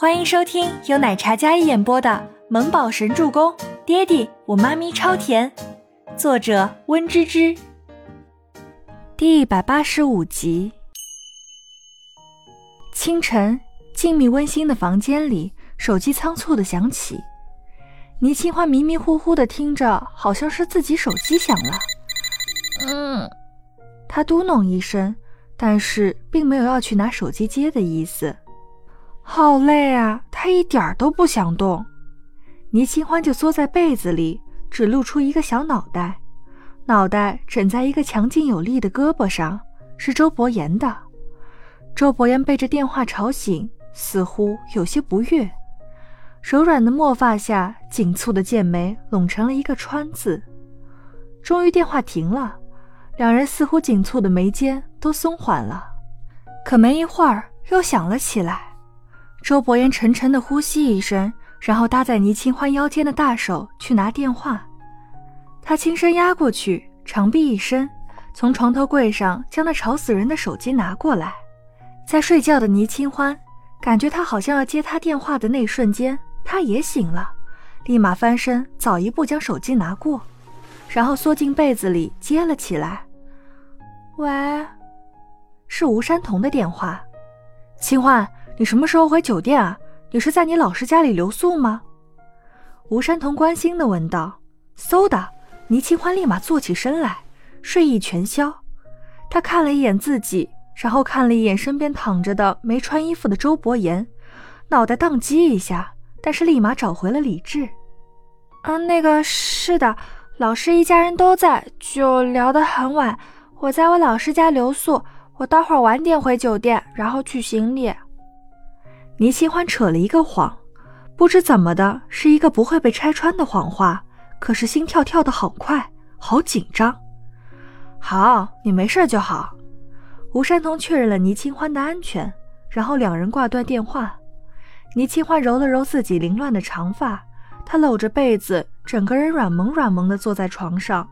欢迎收听由奶茶嘉一演播的《萌宝神助攻》，爹地我妈咪超甜，作者温芝芝。第一百八十五集。清晨，静谧温馨的房间里，手机仓促的响起。倪清欢迷迷糊糊的听着，好像是自己手机响了。嗯，他嘟哝一声，但是并没有要去拿手机接的意思。好累啊，他一点儿都不想动。倪清欢就缩在被子里，只露出一个小脑袋，脑袋枕在一个强劲有力的胳膊上，是周伯言的。周伯言被这电话吵醒，似乎有些不悦，柔软的墨发下紧蹙的剑眉拢成了一个川字。终于电话停了，两人似乎紧蹙的眉间都松缓了，可没一会儿又响了起来。周伯言沉沉的呼吸一声，然后搭在倪清欢腰间的大手去拿电话。他轻声压过去，长臂一伸，从床头柜上将那吵死人的手机拿过来。在睡觉的倪清欢感觉他好像要接他电话的那一瞬间，他也醒了，立马翻身，早一步将手机拿过，然后缩进被子里接了起来。喂，是吴山童的电话，清欢。你什么时候回酒店啊？你是在你老师家里留宿吗？吴山童关心的问道。嗖的，倪清欢立马坐起身来，睡意全消。他看了一眼自己，然后看了一眼身边躺着的没穿衣服的周伯言，脑袋宕机一下，但是立马找回了理智。嗯，那个是的，老师一家人都在，就聊得很晚。我在我老师家留宿，我待会儿晚点回酒店，然后取行李。倪清欢扯了一个谎，不知怎么的，是一个不会被拆穿的谎话。可是心跳跳得好快，好紧张。好，你没事就好。吴山童确认了倪清欢的安全，然后两人挂断电话。倪清欢揉了揉自己凌乱的长发，她搂着被子，整个人软萌软萌的坐在床上，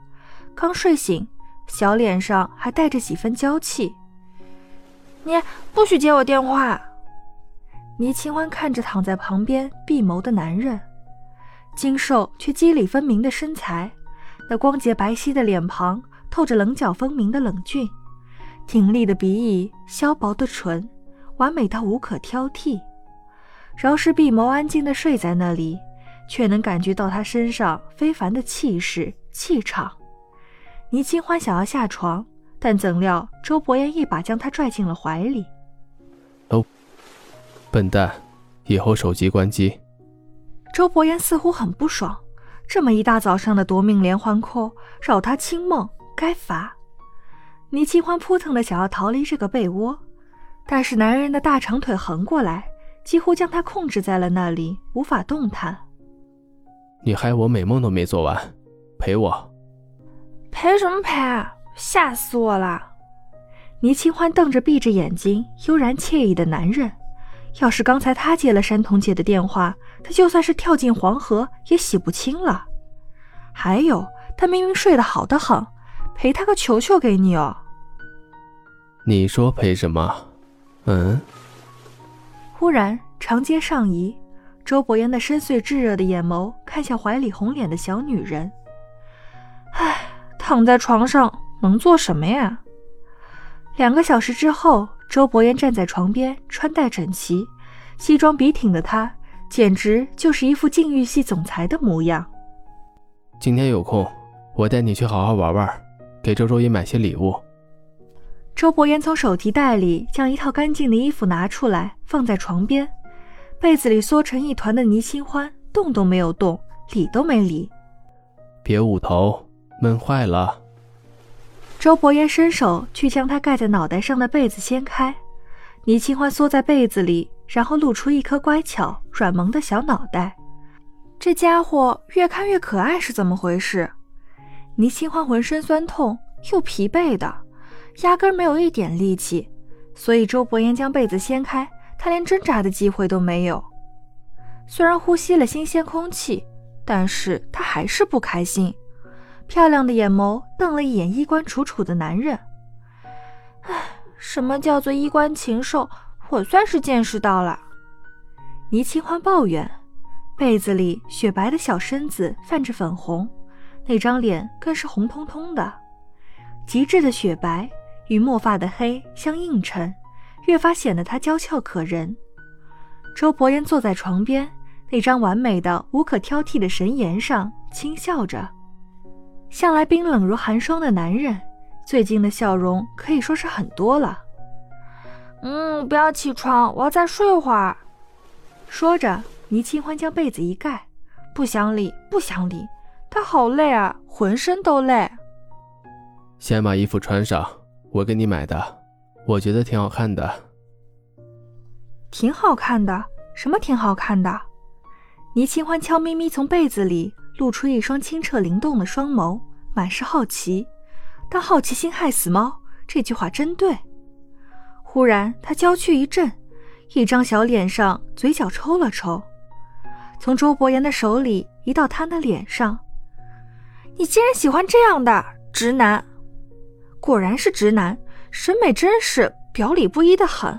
刚睡醒，小脸上还带着几分娇气。你不许接我电话。倪清欢看着躺在旁边闭眸的男人，精瘦却肌理分明的身材，那光洁白皙的脸庞透着棱角分明的冷峻，挺立的鼻翼，削薄的唇，完美到无可挑剔。饶是闭眸安静的睡在那里，却能感觉到他身上非凡的气势气场。倪清欢想要下床，但怎料周伯言一把将他拽进了怀里。笨蛋，以后手机关机。周伯言似乎很不爽，这么一大早上的夺命连环扣，扰他清梦，该罚。倪清欢扑腾的想要逃离这个被窝，但是男人的大长腿横过来，几乎将他控制在了那里，无法动弹。你害我美梦都没做完，陪我。陪什么陪啊！吓死我了！倪清欢瞪着闭着眼睛，悠然惬意的男人。要是刚才他接了山童姐的电话，他就算是跳进黄河也洗不清了。还有，他明明睡得好得很，赔他个球球给你哦。你说赔什么？嗯。忽然长街上移，周伯言的深邃炙热的眼眸看向怀里红脸的小女人。唉，躺在床上能做什么呀？两个小时之后。周伯言站在床边，穿戴整齐，西装笔挺的他，简直就是一副禁欲系总裁的模样。今天有空，我带你去好好玩玩，给周周也买些礼物。周伯言从手提袋里将一套干净的衣服拿出来，放在床边。被子里缩成一团的倪清欢动都没有动，理都没理。别捂头，闷坏了。周伯言伸手去将他盖在脑袋上的被子掀开，倪清欢缩在被子里，然后露出一颗乖巧软萌的小脑袋。这家伙越看越可爱，是怎么回事？倪清欢浑身酸痛又疲惫的，压根没有一点力气，所以周伯言将被子掀开，他连挣扎的机会都没有。虽然呼吸了新鲜空气，但是他还是不开心。漂亮的眼眸瞪了一眼衣冠楚楚的男人。唉，什么叫做衣冠禽兽？我算是见识到了。倪清欢抱怨，被子里雪白的小身子泛着粉红，那张脸更是红彤彤的，极致的雪白与墨发的黑相映衬，越发显得她娇俏可人。周伯言坐在床边，那张完美的、无可挑剔的神颜上，轻笑着。向来冰冷如寒霜的男人，最近的笑容可以说是很多了。嗯，不要起床，我要再睡会儿。说着，倪清欢将被子一盖，不想理，不想理，他好累啊，浑身都累。先把衣服穿上，我给你买的，我觉得挺好看的。挺好看的？什么挺好看的？倪清欢悄咪咪从被子里。露出一双清澈灵动的双眸，满是好奇。但好奇心害死猫，这句话真对。忽然，他娇躯一震，一张小脸上嘴角抽了抽，从周伯言的手里移到他的脸上。你竟然喜欢这样的直男？果然是直男，审美真是表里不一的很。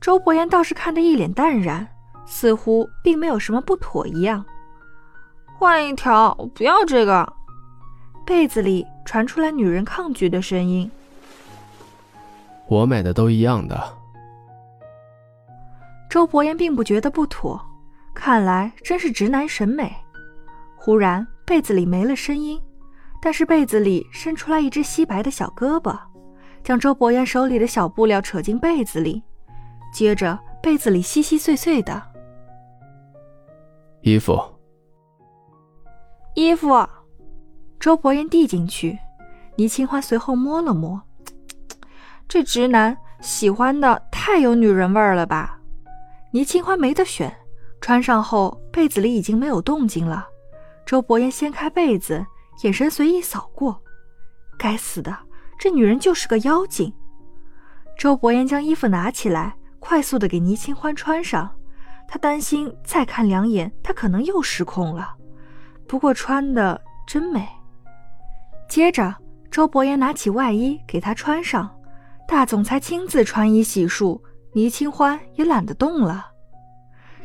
周伯言倒是看得一脸淡然，似乎并没有什么不妥一样。换一条，我不要这个。被子里传出来女人抗拒的声音。我买的都一样的。周伯言并不觉得不妥，看来真是直男审美。忽然，被子里没了声音，但是被子里伸出来一只稀白的小胳膊，将周伯言手里的小布料扯进被子里。接着，被子里稀稀碎碎的衣服。衣服，周伯言递进去，倪清欢随后摸了摸，这直男喜欢的太有女人味儿了吧？倪清欢没得选，穿上后被子里已经没有动静了。周伯言掀开被子，眼神随意扫过，该死的，这女人就是个妖精。周伯言将衣服拿起来，快速的给倪清欢穿上，他担心再看两眼，他可能又失控了。不过穿的真美。接着，周伯言拿起外衣给她穿上，大总裁亲自穿衣洗漱，倪清欢也懒得动了。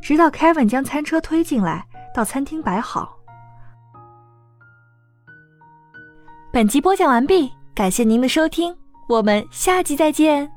直到 Kevin 将餐车推进来，到餐厅摆好。本集播讲完毕，感谢您的收听，我们下集再见。